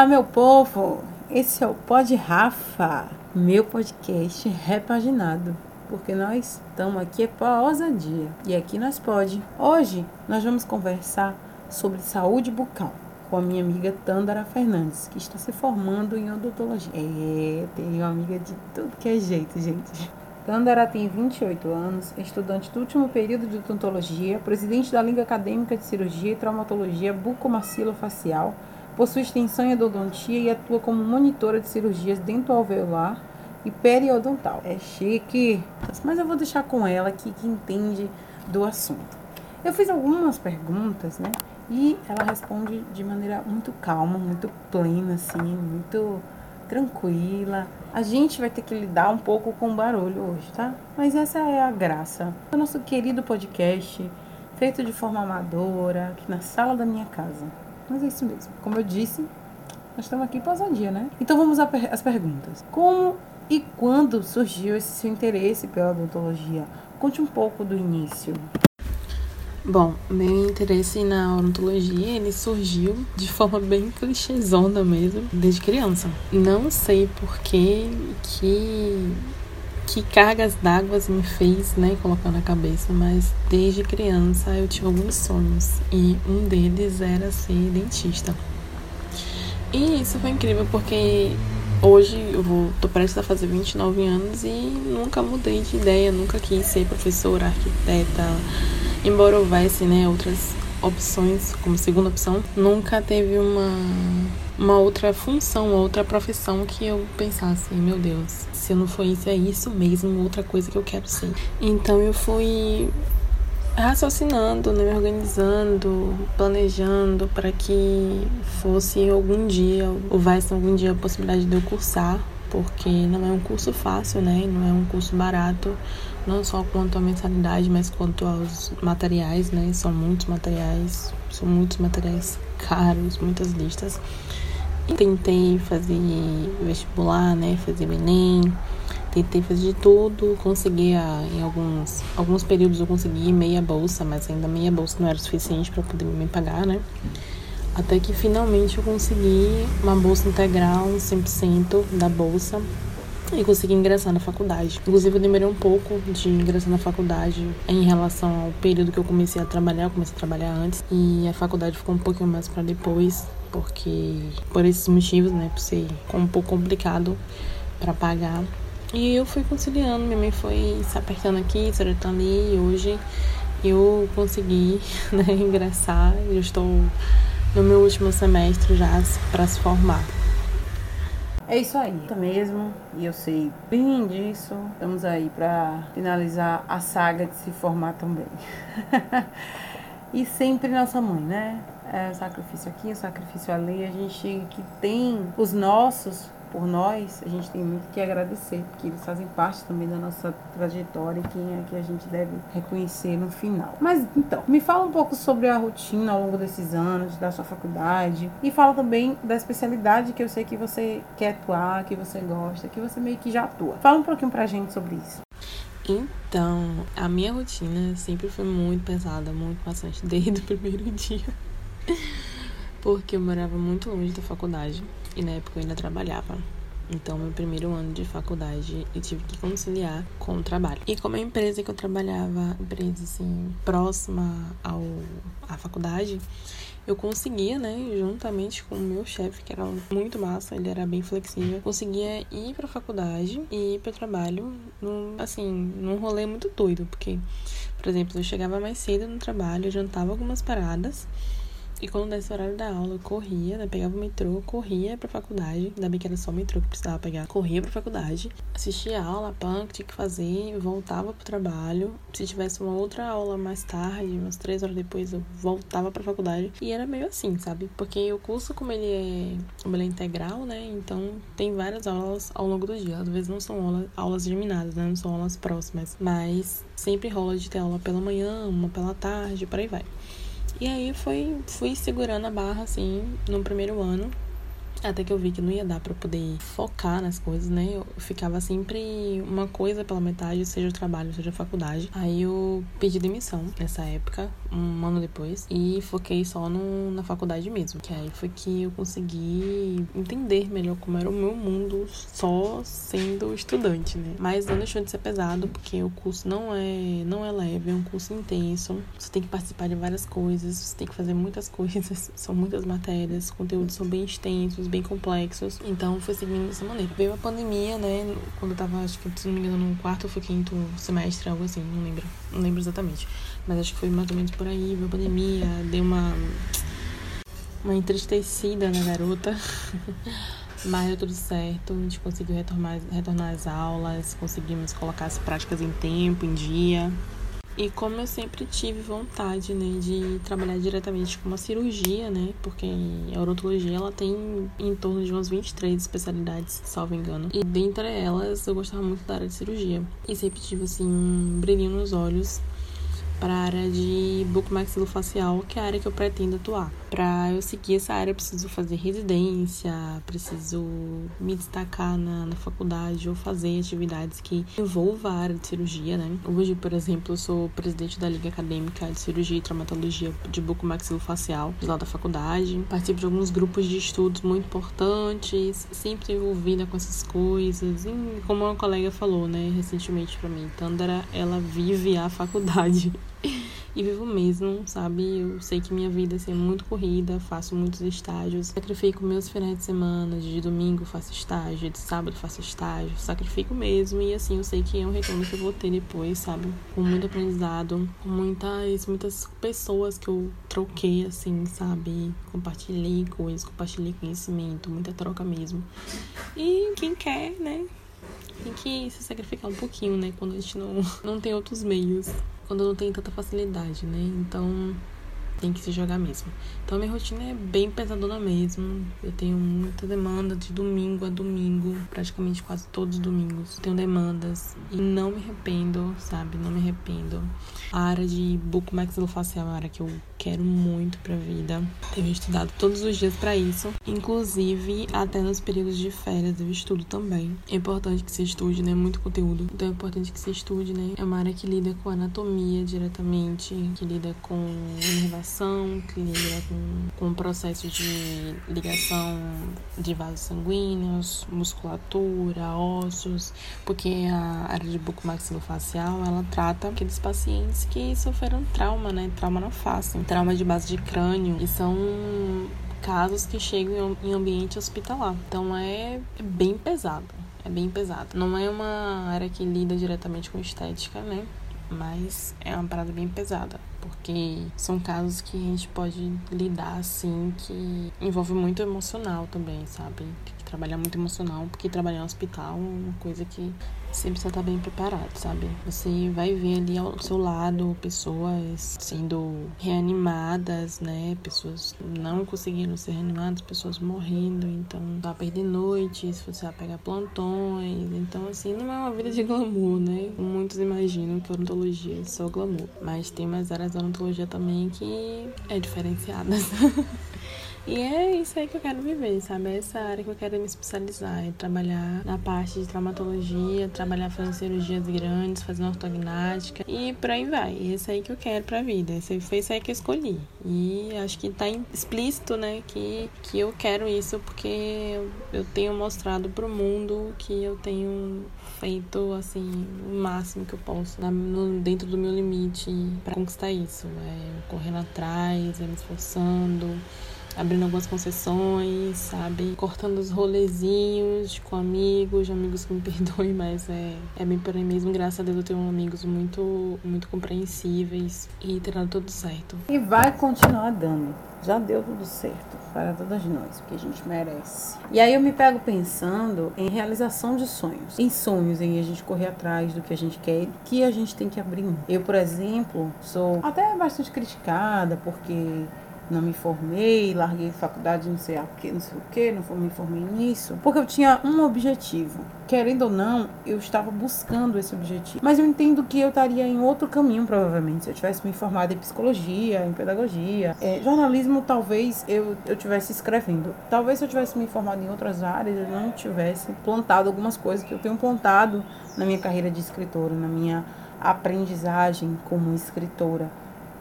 Olá, meu povo! Esse é o Pod Rafa, meu podcast repaginado, porque nós estamos aqui é para ousadia e aqui nós pode. Hoje nós vamos conversar sobre saúde bucal com a minha amiga Tandara Fernandes, que está se formando em odontologia. É, tenho amiga de tudo que é jeito, gente. Tandara tem 28 anos, é estudante do último período de odontologia, presidente da Liga Acadêmica de Cirurgia e Traumatologia Bucomaxilofacial, possui extensão em odontia e atua como monitora de cirurgias dentoalveolar e periodontal. É chique, mas eu vou deixar com ela aqui que entende do assunto. Eu fiz algumas perguntas, né? E ela responde de maneira muito calma, muito plena, assim, muito tranquila. A gente vai ter que lidar um pouco com o barulho hoje, tá? Mas essa é a graça. O nosso querido podcast, feito de forma amadora, aqui na sala da minha casa. Mas é isso mesmo. Como eu disse, nós estamos aqui para dia, né? Então vamos às perguntas. Como e quando surgiu esse seu interesse pela odontologia? Conte um pouco do início. Bom, meu interesse na odontologia, ele surgiu de forma bem clichêzona mesmo, desde criança. Não sei por que que que cargas d'água me fez, né, colocar na cabeça, mas desde criança eu tive alguns sonhos e um deles era ser dentista. E isso foi incrível porque hoje eu vou, tô prestes a fazer 29 anos e nunca mudei de ideia, nunca quis ser professora, arquiteta, embora houvesse né, outras opções como segunda opção, nunca teve uma, uma outra função, outra profissão que eu pensasse, meu Deus, se não for isso, é isso mesmo, outra coisa que eu quero ser. Então eu fui raciocinando, né, me organizando, planejando para que fosse algum dia, houvesse algum dia a possibilidade de eu cursar porque não é um curso fácil, né? Não é um curso barato, não só quanto à mensalidade, mas quanto aos materiais, né? São muitos materiais, são muitos materiais caros, muitas listas. Tentei fazer vestibular, né? Fazer Enem, tentei fazer de tudo, consegui em alguns alguns períodos eu consegui meia bolsa, mas ainda meia bolsa não era suficiente para poder me pagar, né? Até que finalmente eu consegui uma bolsa integral, 100% da bolsa, e consegui ingressar na faculdade. Inclusive, eu demorei um pouco de ingressar na faculdade em relação ao período que eu comecei a trabalhar. Eu comecei a trabalhar antes e a faculdade ficou um pouquinho mais para depois, porque por esses motivos, né, por ser um pouco complicado para pagar. E eu fui conciliando, minha mãe foi se apertando aqui, se apertando ali, e hoje eu consegui né, ingressar. Eu estou no meu último semestre já para se formar. É isso aí, tá mesmo. E eu sei bem disso. Estamos aí para finalizar a saga de se formar também. e sempre nossa mãe, né? É sacrifício aqui, sacrifício ali. A gente que tem os nossos por nós, a gente tem muito que agradecer, porque eles fazem parte também da nossa trajetória e quem é que a gente deve reconhecer no final. Mas então, me fala um pouco sobre a rotina ao longo desses anos da sua faculdade e fala também da especialidade que eu sei que você quer atuar, que você gosta, que você meio que já atua. Fala um pouquinho pra gente sobre isso. Então, a minha rotina sempre foi muito pesada, muito bastante, desde o primeiro dia. Porque eu morava muito longe da faculdade. E na época eu ainda trabalhava. Então, meu primeiro ano de faculdade, eu tive que conciliar com o trabalho. E como a empresa que eu trabalhava, empresa assim, próxima ao, à faculdade, eu conseguia, né, juntamente com o meu chefe, que era muito massa, ele era bem flexível, conseguia ir pra faculdade e ir pro trabalho, num, assim, num rolê muito doido, porque, por exemplo, eu chegava mais cedo no trabalho, jantava algumas paradas, e quando desse horário da aula, eu corria, né? Pegava o metrô, corria pra faculdade. Ainda bem que era só o metrô que precisava pegar. Corria pra faculdade, assistia a aula, punk, que tinha que fazer, voltava pro trabalho. Se tivesse uma outra aula mais tarde, umas três horas depois, eu voltava pra faculdade. E era meio assim, sabe? Porque o curso, como ele é, como ele é integral, né? Então tem várias aulas ao longo do dia. Às vezes não são aulas, aulas geminadas, né? Não são aulas próximas. Mas sempre rola de ter aula pela manhã, uma pela tarde, por aí vai. E aí foi, fui segurando a barra, assim, no primeiro ano. Até que eu vi que não ia dar para poder focar nas coisas, né? Eu ficava sempre uma coisa pela metade, seja o trabalho, seja a faculdade. Aí eu pedi demissão nessa época, um ano depois, e foquei só no, na faculdade mesmo. Que aí foi que eu consegui entender melhor como era o meu mundo só sendo estudante, né? Mas não deixou de ser pesado, porque o curso não é, não é leve, é um curso intenso. Você tem que participar de várias coisas, você tem que fazer muitas coisas, são muitas matérias, os conteúdos são bem extensos bem complexos. Então foi seguindo dessa maneira. Veio a pandemia, né? Quando eu tava, acho que, se não me engano, no quarto ou quinto semestre, algo assim, não lembro. Não lembro exatamente. Mas acho que foi mais ou menos por aí. Veio a pandemia, deu uma. Uma entristecida na garota. Mas deu tudo certo, a gente conseguiu retornar, retornar às aulas, conseguimos colocar as práticas em tempo, em dia. E como eu sempre tive vontade, né, de trabalhar diretamente com uma cirurgia, né, porque a odontologia ela tem em torno de umas 23 especialidades, salvo engano. E dentre elas, eu gostava muito da área de cirurgia. E sempre tive, assim, um brilhinho nos olhos para a área de bucomaxilofacial, que é a área que eu pretendo atuar. Para eu seguir essa área, eu preciso fazer residência, preciso me destacar na, na faculdade ou fazer atividades que envolvam a área de cirurgia, né? Hoje, por exemplo, eu sou presidente da Liga Acadêmica de Cirurgia e Traumatologia de Bucomaxilofacial, de lá da faculdade. Participo de alguns grupos de estudos muito importantes, sempre envolvida com essas coisas. E, como uma colega falou, né, recentemente para mim, Tandara, ela vive a faculdade. E vivo mesmo, sabe? Eu sei que minha vida assim, é muito corrida, faço muitos estágios, sacrifico meus finais de semana, de domingo faço estágio, de sábado faço estágio, sacrifico mesmo e assim eu sei que é um retorno que eu vou ter depois, sabe? Com muito aprendizado, com muitas, muitas pessoas que eu troquei, assim, sabe? Compartilhei coisas, compartilhei conhecimento, muita troca mesmo. E quem quer, né? Tem que se sacrificar um pouquinho, né? Quando a gente não, não tem outros meios quando não tem tanta facilidade, né? Então tem que se jogar mesmo. Então minha rotina é bem pesadona mesmo. Eu tenho muita demanda de domingo a domingo, praticamente quase todos os domingos. Tenho demandas e não me arrependo, sabe? Não me arrependo. A área de bucomaxilofacial é uma área que eu quero muito pra vida. Tenho estudado todos os dias para isso. Inclusive, até nos períodos de férias eu estudo também. É importante que se estude, né? Muito conteúdo. Então é importante que se estude, né? É uma área que lida com anatomia diretamente, que lida com inervação, que lida com, com o processo de ligação de vasos sanguíneos, musculatura, ossos, porque a área de bucomaxilofacial, ela trata aqueles pacientes que sofreram trauma, né? Trauma na face trauma de base de crânio e são casos que chegam em ambiente hospitalar. Então é bem pesado, é bem pesado. Não é uma área que lida diretamente com estética, né? Mas é uma parada bem pesada, porque são casos que a gente pode lidar assim que envolve muito emocional também, sabe? Tem que trabalhar muito emocional, porque trabalhar no hospital é uma coisa que sempre precisa estar bem preparado, sabe? Você vai ver ali ao seu lado pessoas sendo reanimadas, né? Pessoas não conseguindo ser reanimadas, pessoas morrendo, então vai perder noites, você vai pegar plantões. Então, assim, não é uma vida de glamour, né? Muitos imaginam que a odontologia é só glamour, mas tem umas áreas da odontologia também que é diferenciada. E é isso aí que eu quero viver, sabe? É essa área que eu quero me especializar, é trabalhar na parte de traumatologia, trabalhar fazendo cirurgias grandes, fazendo ortognática e por aí vai. E é isso aí que eu quero pra vida. Esse foi isso aí que eu escolhi. E acho que tá explícito, né, que, que eu quero isso porque eu tenho mostrado pro mundo que eu tenho feito, assim, o máximo que eu posso, na, no, dentro do meu limite para conquistar isso. É correndo atrás, é me esforçando abrindo algumas concessões, sabe? Cortando os rolezinhos com amigos, amigos que me perdoem, mas é, é bem por aí mesmo. Graças a Deus eu tenho amigos muito, muito compreensíveis e terá tudo certo. E vai continuar dando. Já deu tudo certo para todas nós, porque a gente merece. E aí eu me pego pensando em realização de sonhos, em sonhos, em a gente correr atrás do que a gente quer, que a gente tem que abrir. Eu, por exemplo, sou até bastante criticada porque não me formei, larguei faculdade, não sei o que, não sei o que, não me formei nisso, porque eu tinha um objetivo. Querendo ou não, eu estava buscando esse objetivo. Mas eu entendo que eu estaria em outro caminho, provavelmente, se eu tivesse me formado em psicologia, em pedagogia. É, jornalismo, talvez eu, eu tivesse escrevendo. Talvez se eu tivesse me formado em outras áreas, eu não tivesse plantado algumas coisas que eu tenho plantado na minha carreira de escritora, na minha aprendizagem como escritora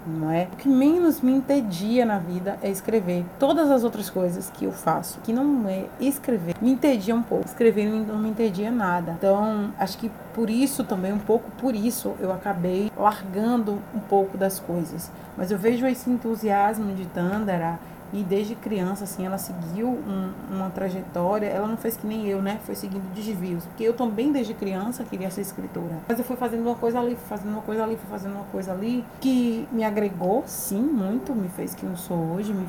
não é? O que menos me entedia na vida é escrever. Todas as outras coisas que eu faço, que não é escrever, me entedia um pouco. Escrever não me entendia nada. Então, acho que por isso também, um pouco por isso, eu acabei largando um pouco das coisas. Mas eu vejo esse entusiasmo de Tandara e desde criança, assim, ela seguiu um, uma trajetória. Ela não fez que nem eu, né? Foi seguindo desvios. Porque eu também, desde criança, queria ser escritora. Mas eu fui fazendo uma coisa ali, fazendo uma coisa ali, fui fazendo uma coisa ali. Que me agregou, sim, muito. Me fez quem eu sou hoje. Me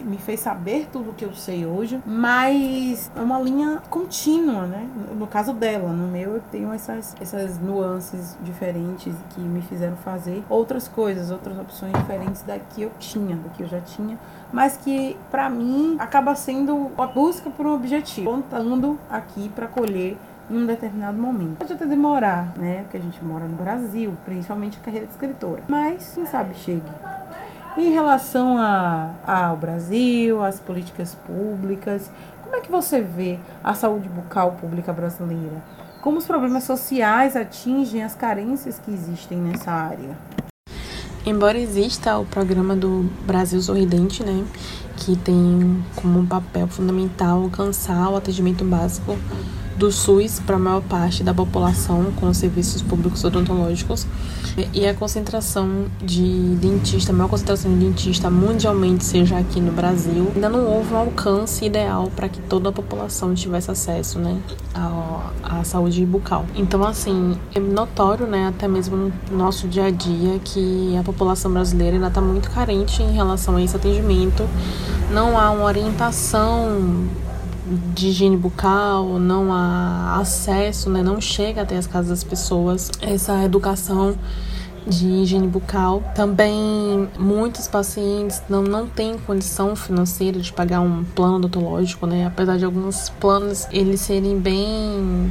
me fez saber tudo que eu sei hoje, mas é uma linha contínua, né? No caso dela, no meu eu tenho essas, essas nuances diferentes que me fizeram fazer outras coisas, outras opções diferentes da que eu tinha, do que eu já tinha, mas que para mim acaba sendo a busca por um objetivo, contando aqui para colher em um determinado momento. Pode até demorar, né? Porque a gente mora no Brasil, principalmente a carreira de escritora. Mas, quem sabe chegue. Em relação a, ao Brasil, às políticas públicas, como é que você vê a saúde bucal pública brasileira? Como os problemas sociais atingem as carências que existem nessa área? Embora exista o programa do Brasil Sorridente, né, que tem como papel fundamental alcançar o atendimento básico do SUS para a maior parte da população com serviços públicos odontológicos e a concentração de dentista, a maior concentração de dentista mundialmente seja aqui no Brasil, ainda não houve um alcance ideal para que toda a população tivesse acesso, né, à, à saúde bucal. Então, assim, é notório, né, até mesmo no nosso dia a dia, que a população brasileira ainda está muito carente em relação a esse atendimento. Não há uma orientação de higiene bucal, não há acesso, né, não chega até as casas das pessoas essa educação de higiene bucal. Também muitos pacientes não, não têm condição financeira de pagar um plano odontológico, né? Apesar de alguns planos eles serem bem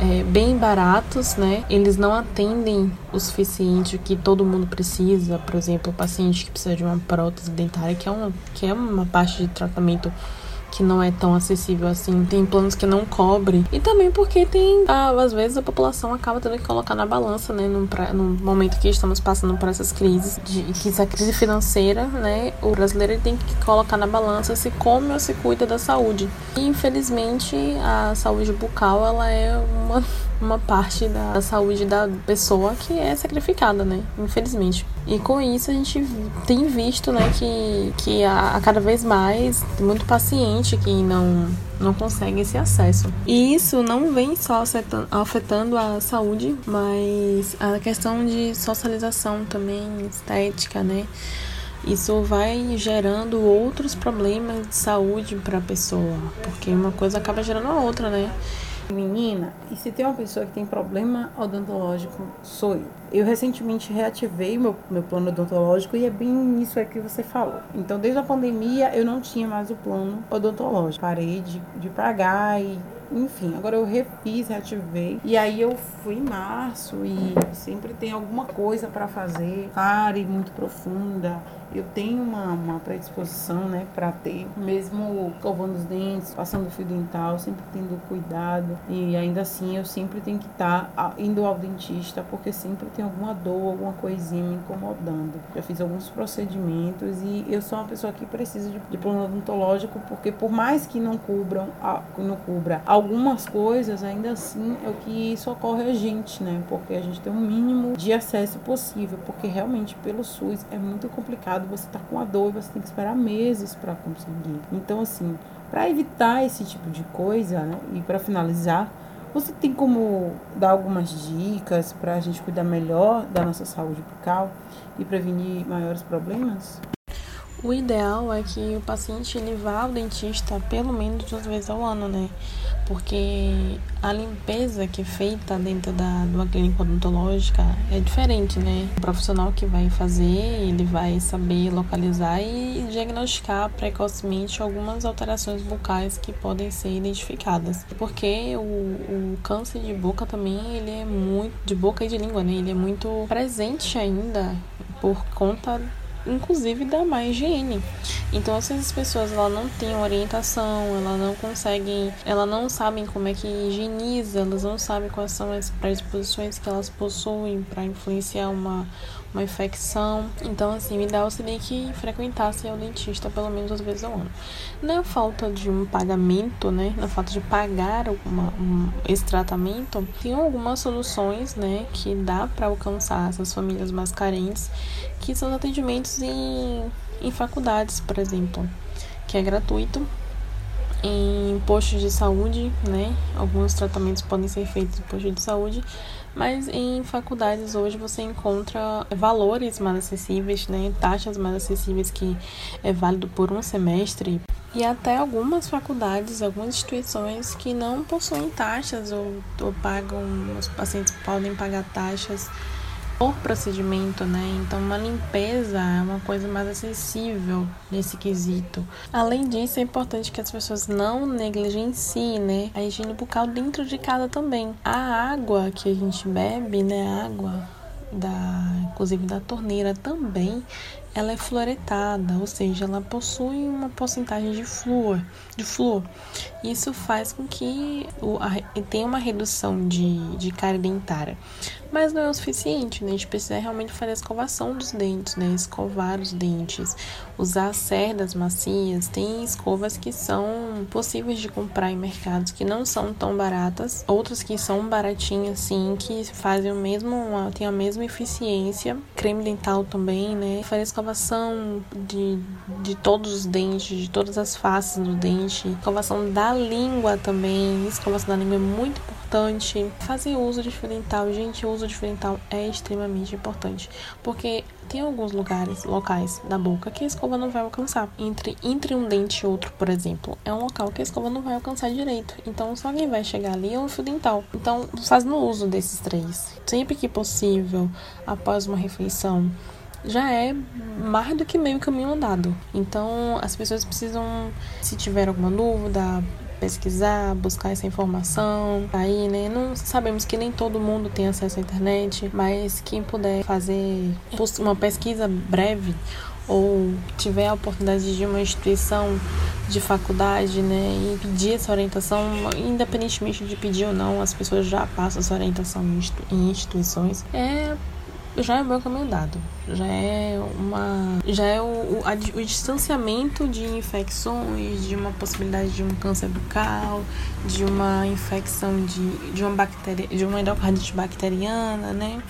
é, bem baratos, né? Eles não atendem o suficiente que todo mundo precisa. Por exemplo, o paciente que precisa de uma prótese dentária, que é uma, que é uma parte de tratamento que não é tão acessível assim, tem planos que não cobre. E também porque tem, ah, às vezes a população acaba tendo que colocar na balança, né, no, no momento que estamos passando por essas crises, de que essa crise financeira, né, o brasileiro tem que colocar na balança se come ou se cuida da saúde. E infelizmente a saúde bucal, ela é uma uma parte da saúde da pessoa que é sacrificada, né? Infelizmente. E com isso a gente tem visto, né, que, que a, cada vez mais muito paciente que não não consegue esse acesso. E isso não vem só afetando a saúde, mas a questão de socialização também, estética, né? Isso vai gerando outros problemas de saúde para a pessoa, porque uma coisa acaba gerando a outra, né? Menina, e se tem uma pessoa que tem problema odontológico, sou eu. Eu recentemente reativei meu, meu plano odontológico e é bem isso é que você falou. Então, desde a pandemia, eu não tinha mais o plano odontológico. Parei de, de pagar e enfim, agora eu refiz, reativei. E aí eu fui em março e sempre tem alguma coisa para fazer, e muito profunda eu tenho uma, uma predisposição, né, para ter, mesmo escovando os dentes, passando fio dental, sempre tendo cuidado. E ainda assim eu sempre tenho que estar tá indo ao dentista, porque sempre tem alguma dor, alguma coisinha me incomodando. Já fiz alguns procedimentos e eu sou uma pessoa que precisa de, plano odontológico, porque por mais que não cubram, não cubra algumas coisas, ainda assim é o que socorre a gente, né? Porque a gente tem um mínimo de acesso possível, porque realmente pelo SUS é muito complicado você está com a dor e você tem que esperar meses para conseguir. Então, assim, para evitar esse tipo de coisa, né, e para finalizar, você tem como dar algumas dicas para a gente cuidar melhor da nossa saúde bucal e prevenir maiores problemas? O ideal é que o paciente ele vá ao dentista pelo menos duas vezes ao ano, né? Porque a limpeza que é feita dentro da, uma clínica odontológica é diferente, né? O profissional que vai fazer, ele vai saber localizar e diagnosticar precocemente algumas alterações bucais que podem ser identificadas. Porque o, o câncer de boca também, ele é muito, de boca e de língua, né? Ele é muito presente ainda por conta inclusive da má higiene. Então, se as pessoas ela não têm orientação, ela não conseguem, ela não sabem como é que higieniza, elas não sabem quais são as predisposições que elas possuem para influenciar uma uma infecção. Então, assim, o ideal seria que frequentasse o dentista pelo menos duas vezes ao ano. Na falta de um pagamento, né, na falta de pagar uma, um, esse tratamento, tem algumas soluções, né, que dá para alcançar essas famílias mais carentes, que são os atendimentos em, em faculdades, por exemplo, que é gratuito em postos de saúde, né? Alguns tratamentos podem ser feitos em postos de saúde, mas em faculdades hoje você encontra valores mais acessíveis, né? Taxas mais acessíveis que é válido por um semestre. E até algumas faculdades, algumas instituições que não possuem taxas ou, ou pagam, os pacientes podem pagar taxas por procedimento, né? Então, uma limpeza é uma coisa mais acessível nesse quesito. Além disso, é importante que as pessoas não negligenciem, né? A higiene bucal dentro de casa também. A água que a gente bebe, né? A água da, inclusive da torneira também, ela é fluoretada, ou seja, ela possui uma porcentagem de flúor, de flúor. Isso faz com que o, a, tenha uma redução de, de cárie dentária. Mas não é o suficiente, né? A gente precisa realmente fazer a escovação dos dentes, né? Escovar os dentes, usar cerdas macias. Tem escovas que são possíveis de comprar em mercados que não são tão baratas, outras que são baratinhas, sim, que fazem o mesmo, tem a mesma eficiência. Creme dental também, né? Fazer a escovação de, de todos os dentes, de todas as faces do dente, escovação da língua também. Escovação da língua é muito importante. Fazer uso de fio dental, gente, uso uso de fio dental é extremamente importante, porque tem alguns lugares, locais da boca que a escova não vai alcançar. Entre, entre um dente e outro, por exemplo, é um local que a escova não vai alcançar direito. Então, só quem vai chegar ali é o fio dental. Então, faz no uso desses três. Sempre que possível, após uma refeição, já é mais do que meio caminho andado. Então, as pessoas precisam, se tiver alguma dúvida, pesquisar, buscar essa informação. Aí, né, não sabemos que nem todo mundo tem acesso à internet, mas quem puder fazer uma pesquisa breve ou tiver a oportunidade de uma instituição de faculdade, né, e pedir essa orientação, independentemente de pedir ou não, as pessoas já passam essa orientação em instituições, é já é o meu caminho dado. Já é uma. Já é o, o, a, o distanciamento de infecções, de uma possibilidade de um câncer bucal, de uma infecção de, de uma bactéria, de uma endocardite bacteriana, né?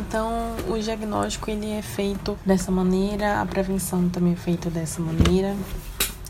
Então, o diagnóstico ele é feito dessa maneira, a prevenção também é feita dessa maneira.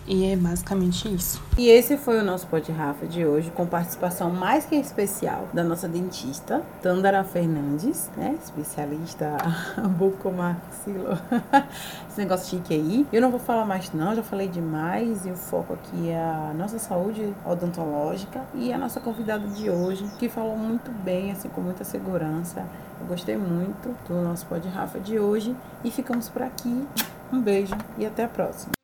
E é basicamente isso. E esse foi o nosso Pod Rafa de hoje, com participação mais que especial da nossa dentista, Tandara Fernandes, né? Especialista bucomaxilo. Esse negócio chique aí. Eu não vou falar mais não, já falei demais. E o foco aqui é a nossa saúde odontológica e a nossa convidada de hoje, que falou muito bem, assim, com muita segurança. Eu gostei muito do nosso Pod Rafa de hoje. E ficamos por aqui. Um beijo e até a próxima.